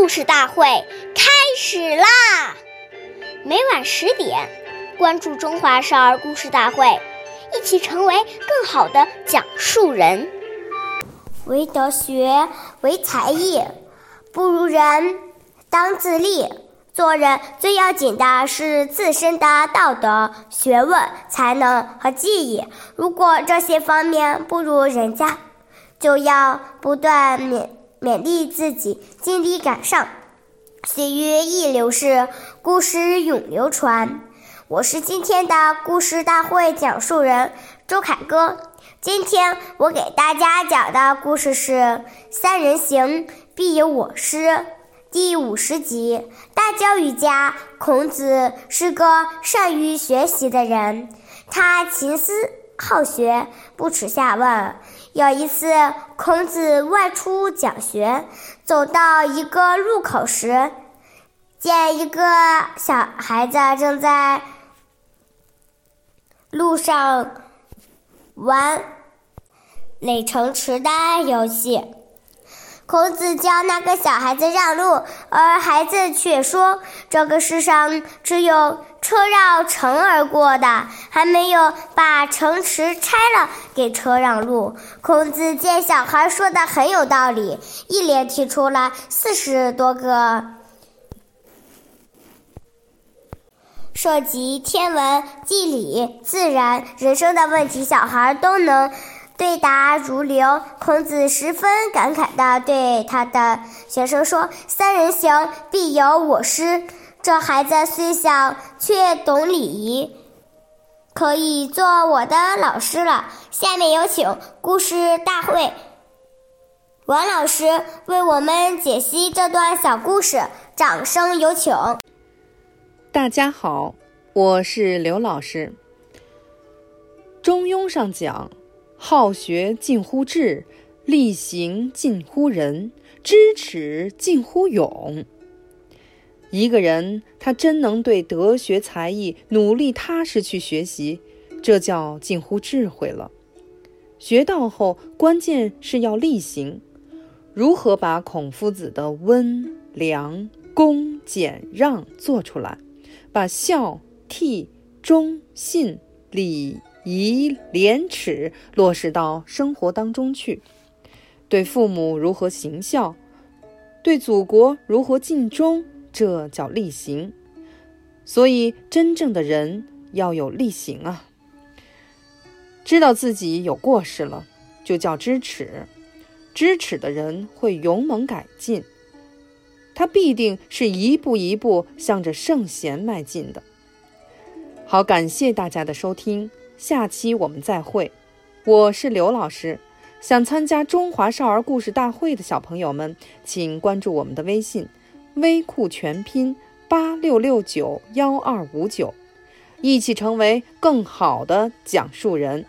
故事大会开始啦！每晚十点，关注《中华少儿故事大会》，一起成为更好的讲述人。唯德学，唯才艺，不如人，当自立。做人最要紧的是自身的道德、学问、才能和技艺。如果这些方面不如人家，就要不断勉勉励自己，尽力赶上。岁月易流逝，故事永流传。我是今天的故事大会讲述人周凯歌。今天我给大家讲的故事是《三人行，必有我师》。第五十集，大教育家孔子是个善于学习的人，他勤思好学，不耻下问。有一次，孔子外出讲学，走到一个路口时，见一个小孩子正在路上玩垒城池的游戏。孔子叫那个小孩子让路，而孩子却说：“这个世上只有车绕城而过的，还没有把城池拆了给车让路。”孔子见小孩说的很有道理，一连提出了四十多个涉及天文、地理、自然、人生的问题，小孩都能。对答如流，孔子十分感慨地对他的学生说：“三人行，必有我师。”这孩子虽小，却懂礼仪，可以做我的老师了。下面有请故事大会王老师为我们解析这段小故事，掌声有请。大家好，我是刘老师。中庸上讲。好学近乎智，力行近乎仁，知耻近乎勇。一个人他真能对德学才艺努力踏实去学习，这叫近乎智慧了。学到后，关键是要力行。如何把孔夫子的温良恭俭让做出来，把孝悌忠信礼。以廉耻落实到生活当中去，对父母如何行孝，对祖国如何尽忠，这叫力行。所以，真正的人要有力行啊！知道自己有过失了，就叫知耻。知耻的人会勇猛改进，他必定是一步一步向着圣贤迈进的。好，感谢大家的收听。下期我们再会，我是刘老师。想参加中华少儿故事大会的小朋友们，请关注我们的微信“微库全拼八六六九幺二五九”，一起成为更好的讲述人。